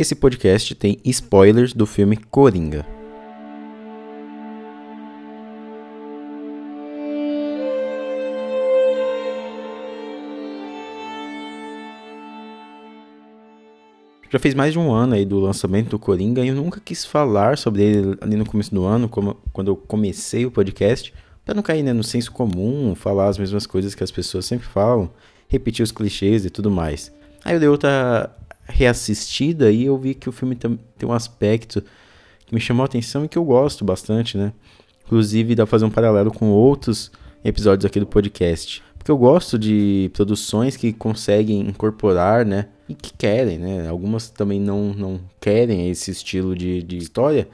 esse podcast tem spoilers do filme Coringa. Já fez mais de um ano aí do lançamento do Coringa e eu nunca quis falar sobre ele ali no começo do ano, como, quando eu comecei o podcast, para não cair né, no senso comum, falar as mesmas coisas que as pessoas sempre falam, repetir os clichês e tudo mais. Aí eu dei outra reassistida e eu vi que o filme tem, um aspecto que me chamou a atenção e que eu gosto bastante, né? Inclusive dá pra fazer um paralelo com outros episódios aqui do podcast. Porque eu gosto de produções que conseguem incorporar, né? e que querem, né? Algumas também não, não querem esse estilo de, de história,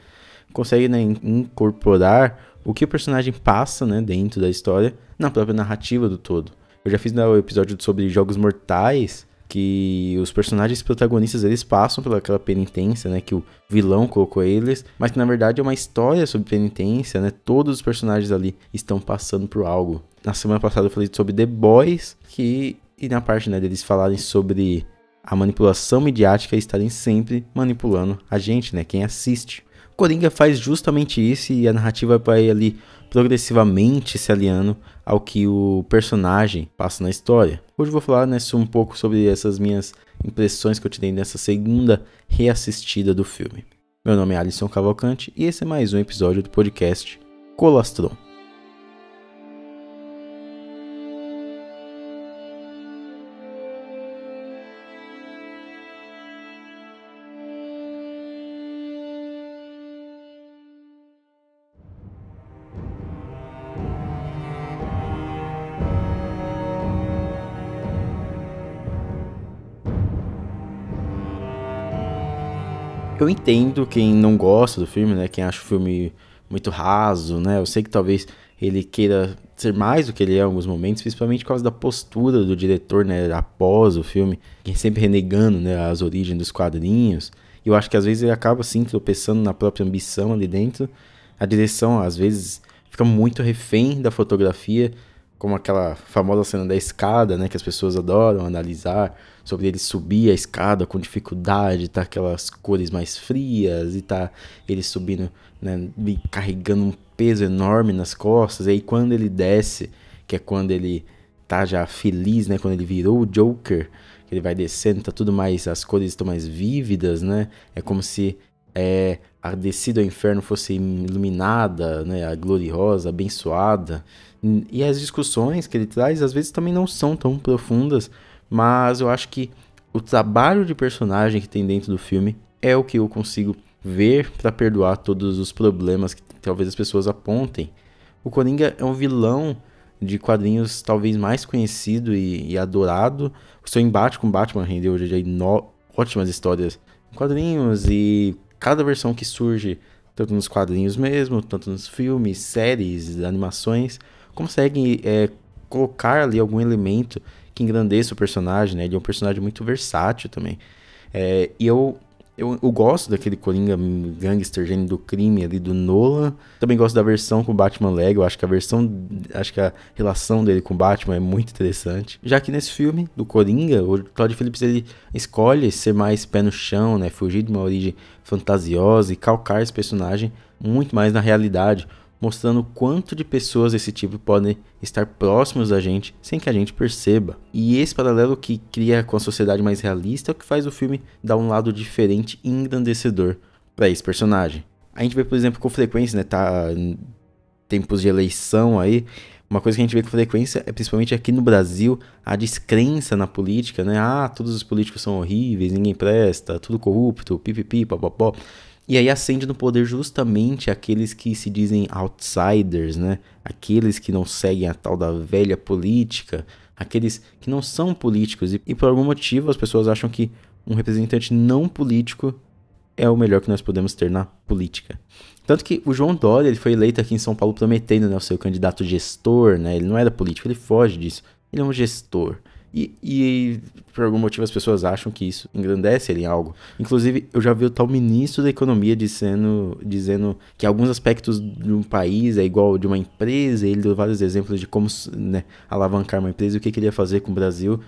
conseguem né, incorporar o que o personagem passa, né, dentro da história, na própria narrativa do todo. Eu já fiz né, episódio sobre Jogos Mortais, que os personagens protagonistas eles passam pelaquela penitência, né, que o vilão colocou eles, mas que na verdade é uma história sobre penitência, né? Todos os personagens ali estão passando por algo. Na semana passada eu falei sobre The Boys, que e na parte, né, deles falarem sobre a manipulação midiática e estarem sempre manipulando a gente, né, quem assiste. Coringa faz justamente isso e a narrativa vai ali progressivamente se aliando ao que o personagem passa na história. Hoje eu vou falar né, um pouco sobre essas minhas impressões que eu tirei nessa segunda reassistida do filme. Meu nome é Alisson Cavalcante e esse é mais um episódio do podcast Colastron. Eu entendo quem não gosta do filme, né? Quem acha o filme muito raso, né? Eu sei que talvez ele queira ser mais do que ele é em alguns momentos, principalmente por causa da postura do diretor, né? Após o filme, que é sempre renegando, né? As origens dos quadrinhos. E eu acho que às vezes ele acaba, assim, tropeçando na própria ambição ali dentro. A direção, às vezes, fica muito refém da fotografia como aquela famosa cena da escada, né, que as pessoas adoram analisar, sobre ele subir a escada com dificuldade, tá aquelas cores mais frias e tá ele subindo, né, carregando um peso enorme nas costas, e aí quando ele desce, que é quando ele tá já feliz, né, quando ele virou o Joker, que ele vai descendo, tá tudo mais, as cores estão mais vívidas, né, é como se é, a descida ao inferno fosse iluminada, né, a gloriosa, abençoada, e as discussões que ele traz às vezes também não são tão profundas, mas eu acho que o trabalho de personagem que tem dentro do filme é o que eu consigo ver para perdoar todos os problemas que talvez as pessoas apontem. O Coringa é um vilão de quadrinhos talvez mais conhecido e, e adorado. O seu embate com Batman rendeu já no, ótimas histórias em quadrinhos e cada versão que surge, tanto nos quadrinhos mesmo, tanto nos filmes, séries, animações, conseguem é, colocar ali algum elemento que engrandeça o personagem, né? Ele é um personagem muito versátil também. É, e eu, eu, eu, gosto daquele Coringa gangster, gênio do crime ali do Nolan. Também gosto da versão com o Batman Lego. Acho que a versão, acho que a relação dele com o Batman é muito interessante. Já que nesse filme do Coringa, o Todd Phillips ele escolhe ser mais pé no chão, né? Fugir de uma origem fantasiosa e calcar esse personagem muito mais na realidade mostrando quanto de pessoas desse tipo podem estar próximos da gente sem que a gente perceba. E esse paralelo que cria com a sociedade mais realista é o que faz o filme dar um lado diferente e engrandecedor para esse personagem. A gente vê, por exemplo, com frequência, né, tá em tempos de eleição aí, uma coisa que a gente vê com frequência é principalmente aqui no Brasil, a descrença na política, né? Ah, todos os políticos são horríveis, ninguém presta, tudo corrupto, pipipi, papapó. E aí acende no poder justamente aqueles que se dizem outsiders, né? Aqueles que não seguem a tal da velha política, aqueles que não são políticos e, e por algum motivo as pessoas acham que um representante não político é o melhor que nós podemos ter na política. Tanto que o João Dória ele foi eleito aqui em São Paulo prometendo né, o seu candidato gestor, né? Ele não era político, ele foge disso. Ele é um gestor. E, e, por algum motivo as pessoas acham que isso engrandece ele em algo. Inclusive, eu já vi o tal ministro da economia dizendo, dizendo que alguns aspectos de um país é igual de uma empresa. Ele deu vários exemplos de como né, alavancar uma empresa e o que, que ele ia fazer com o Brasil.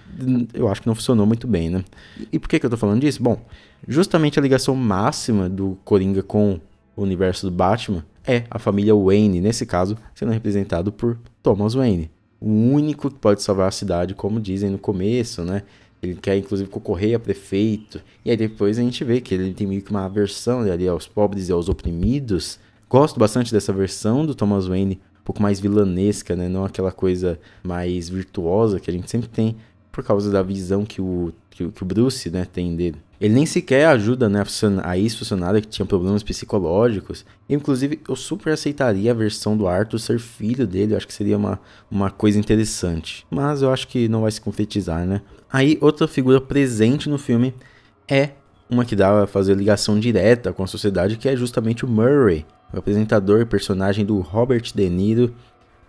Eu acho que não funcionou muito bem, né? E por que, que eu tô falando disso? Bom, justamente a ligação máxima do Coringa com o universo do Batman é a família Wayne, nesse caso, sendo representado por Thomas Wayne o único que pode salvar a cidade, como dizem no começo, né? Ele quer inclusive concorrer a prefeito. E aí depois a gente vê que ele tem meio que uma aversão ali aos pobres e aos oprimidos. Gosto bastante dessa versão do Thomas Wayne, um pouco mais vilanesca, né? Não aquela coisa mais virtuosa que a gente sempre tem por causa da visão que o, que, que o Bruce né, tem dele. Ele nem sequer ajuda né, a ex-funcionária que tinha problemas psicológicos. Inclusive, eu super aceitaria a versão do Arthur ser filho dele. Eu acho que seria uma, uma coisa interessante. Mas eu acho que não vai se concretizar, né? Aí, outra figura presente no filme é uma que dá a fazer ligação direta com a sociedade, que é justamente o Murray, o apresentador e personagem do Robert De Niro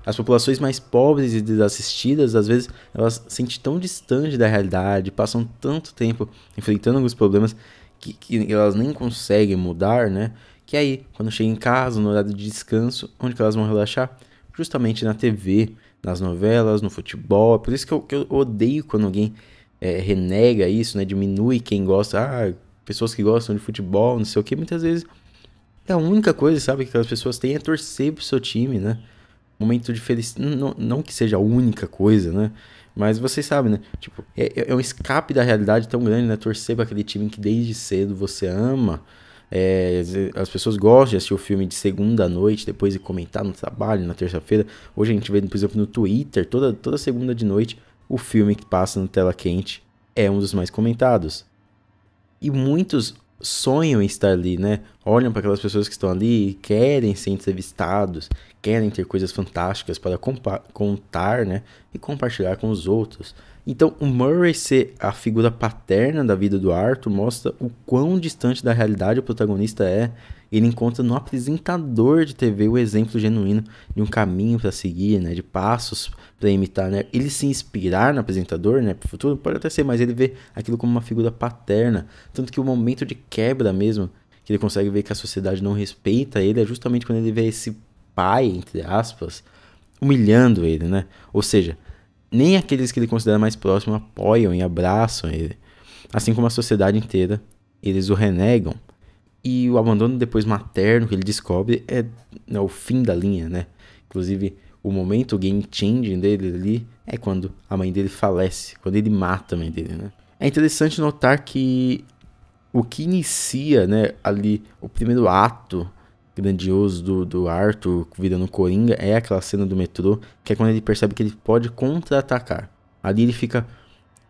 as populações mais pobres e desassistidas, às vezes, elas se sentem tão distante da realidade, passam tanto tempo enfrentando alguns problemas que, que elas nem conseguem mudar, né? Que aí, quando chegam em casa, no horário de descanso, onde que elas vão relaxar? Justamente na TV, nas novelas, no futebol. Por isso que eu, que eu odeio quando alguém é, renega isso, né? Diminui quem gosta. Ah, pessoas que gostam de futebol, não sei o que. Muitas vezes é a única coisa, sabe, que as pessoas têm é torcer pro seu time, né? Momento de felicidade. Não, não que seja a única coisa, né? Mas vocês sabem, né? Tipo, é, é um escape da realidade tão grande, né? Torcer para aquele time que desde cedo você ama. É, as pessoas gostam de assistir o filme de segunda noite, depois de comentar no trabalho, na terça-feira. Hoje a gente vê, por exemplo, no Twitter, toda, toda segunda de noite, o filme que passa no tela quente é um dos mais comentados. E muitos sonham em estar ali, né? Olham para aquelas pessoas que estão ali e querem ser entrevistados, querem ter coisas fantásticas para contar, né? E compartilhar com os outros. Então, o Murray ser a figura paterna da vida do Arthur mostra o quão distante da realidade o protagonista é. Ele encontra no apresentador de TV o exemplo genuíno de um caminho para seguir, né? De passos para imitar, né? Ele se inspirar no apresentador, né? Para o futuro pode até ser, mas ele vê aquilo como uma figura paterna. Tanto que o momento de quebra mesmo, que ele consegue ver que a sociedade não respeita ele, é justamente quando ele vê esse pai, entre aspas, humilhando ele, né? Ou seja, nem aqueles que ele considera mais próximo apoiam e abraçam ele. Assim como a sociedade inteira, eles o renegam. E o abandono depois materno que ele descobre é, é o fim da linha, né? Inclusive, o momento game changing dele ali é quando a mãe dele falece, quando ele mata a mãe dele, né? É interessante notar que o que inicia, né, ali o primeiro ato grandioso do, do Arthur virando Coringa é aquela cena do metrô, que é quando ele percebe que ele pode contra-atacar. Ali ele fica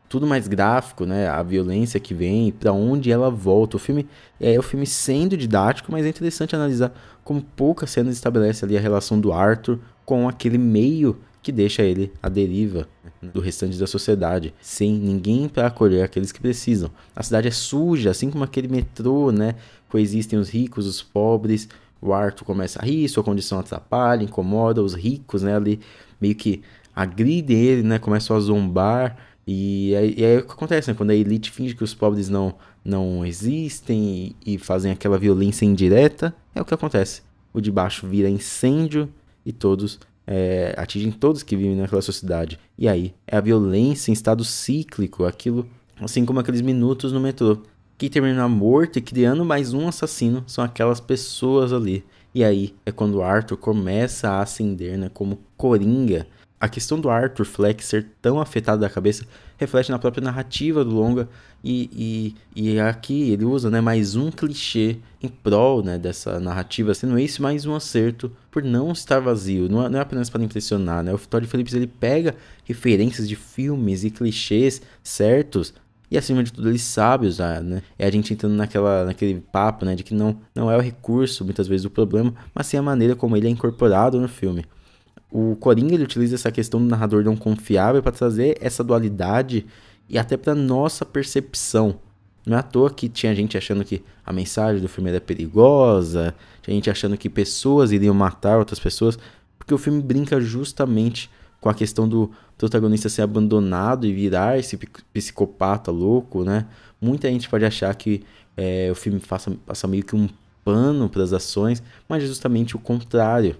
tudo mais gráfico, né? A violência que vem, para onde ela volta. O filme é o filme sendo didático, mas é interessante analisar como poucas cenas estabelece ali a relação do Arthur com aquele meio que deixa ele à deriva né, do restante da sociedade, sem ninguém para acolher aqueles que precisam. A cidade é suja, assim como aquele metrô, né? Coexistem os ricos, os pobres, o Arthur começa a rir, sua condição atrapalha, incomoda os ricos, né? Ali meio que agridem ele, né? Começam a zombar. E aí, e aí o que acontece, né? Quando a elite finge que os pobres não, não existem e, e fazem aquela violência indireta, é o que acontece. O de baixo vira incêndio e todos é, atingem todos que vivem naquela sociedade. E aí é a violência em estado cíclico, aquilo assim como aqueles minutos no metrô que termina morto e criando mais um assassino são aquelas pessoas ali. E aí é quando Arthur começa a ascender né, como Coringa. A questão do Arthur Fleck ser tão afetado da cabeça reflete na própria narrativa do longa e, e, e aqui ele usa né, mais um clichê em prol né, dessa narrativa, sendo esse mais um acerto por não estar vazio, não é, não é apenas para impressionar. Né? O Todd Phillips ele pega referências de filmes e clichês certos e acima de tudo ele sabe usar, né? É a gente entrando naquela, naquele papo, né, de que não, não é o recurso muitas vezes o problema, mas sim a maneira como ele é incorporado no filme. O Coringa ele utiliza essa questão do narrador não confiável para trazer essa dualidade e até para nossa percepção. Não é à toa que tinha gente achando que a mensagem do filme era perigosa, tinha gente achando que pessoas iriam matar outras pessoas, porque o filme brinca justamente com a questão do protagonista ser abandonado e virar esse psicopata louco, né? Muita gente pode achar que é, o filme faça, passa meio que um pano para as ações, mas é justamente o contrário.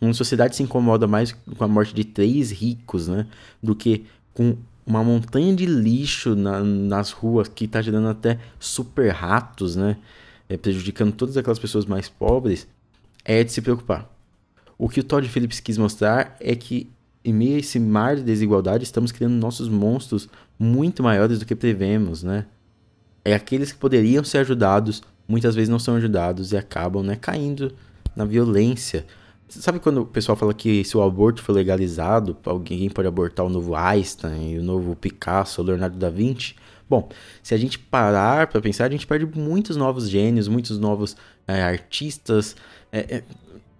Uma sociedade se incomoda mais com a morte de três ricos, né? Do que com uma montanha de lixo na, nas ruas que está gerando até super ratos, né? É, prejudicando todas aquelas pessoas mais pobres, é de se preocupar. O que o Todd Phillips quis mostrar é que, em meio a esse mar de desigualdade, estamos criando nossos monstros muito maiores do que prevemos, né? É aqueles que poderiam ser ajudados, muitas vezes não são ajudados e acabam, né, caindo na violência. Sabe quando o pessoal fala que se o aborto for legalizado, alguém pode abortar o novo Einstein, o novo Picasso, o Leonardo da Vinci? Bom, se a gente parar para pensar, a gente perde muitos novos gênios, muitos novos é, artistas. É, é,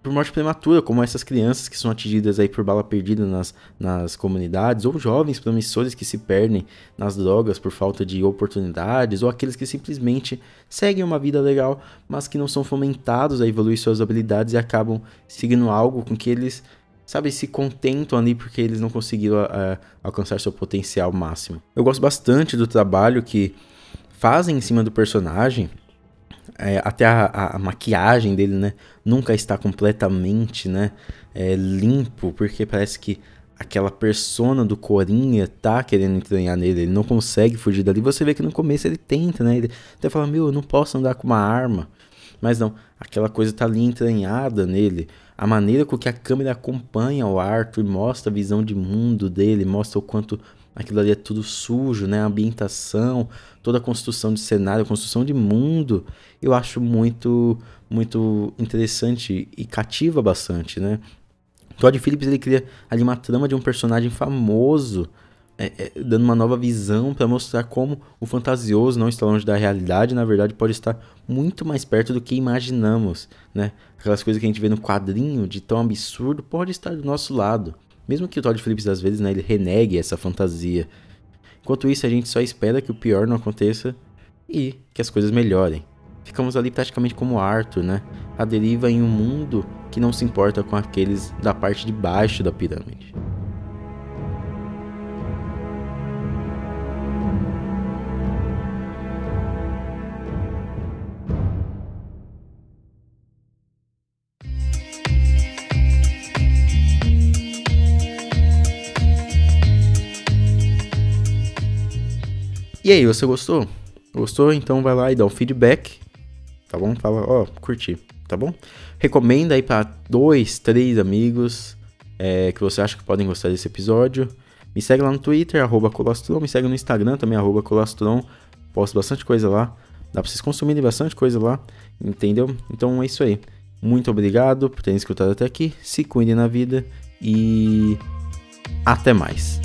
por morte prematura, como essas crianças que são atingidas aí por bala perdida nas, nas comunidades, ou jovens promissores que se perdem nas drogas por falta de oportunidades, ou aqueles que simplesmente seguem uma vida legal, mas que não são fomentados a evoluir suas habilidades e acabam seguindo algo com que eles, sabe, se contentam ali porque eles não conseguiram alcançar seu potencial máximo. Eu gosto bastante do trabalho que fazem em cima do personagem, é, até a, a, maquiagem dele, né, nunca está completamente, né, é, limpo, porque parece que aquela persona do Corinha tá querendo entranhar nele, ele não consegue fugir dali. Você vê que no começo ele tenta, né, ele até fala, meu, eu não posso andar com uma arma. Mas não, aquela coisa tá ali entranhada nele. A maneira com que a câmera acompanha o Arthur e mostra a visão de mundo dele, mostra o quanto aquilo ali é tudo sujo, né? A ambientação, toda a construção de cenário, a construção de mundo, eu acho muito muito interessante e cativa bastante, né? Todd Phillips ele cria ali uma trama de um personagem famoso, é, é, dando uma nova visão para mostrar como o fantasioso não está longe da realidade, na verdade pode estar muito mais perto do que imaginamos, né? Aquelas coisas que a gente vê no quadrinho de tão absurdo pode estar do nosso lado. Mesmo que o Todd Phillips, às vezes, né, ele renegue essa fantasia. Enquanto isso, a gente só espera que o pior não aconteça e que as coisas melhorem. Ficamos ali praticamente como Arthur, né? A deriva em um mundo que não se importa com aqueles da parte de baixo da pirâmide. E aí, você gostou? Gostou? Então vai lá e dá um feedback, tá bom? Fala, ó, oh, curti, tá bom? Recomenda aí para dois, três amigos é, que você acha que podem gostar desse episódio. Me segue lá no Twitter, arroba Colostron, me segue no Instagram também, arroba Colostron. Posto bastante coisa lá. Dá pra vocês consumirem bastante coisa lá, entendeu? Então é isso aí. Muito obrigado por terem escutado até aqui. Se cuidem na vida e até mais.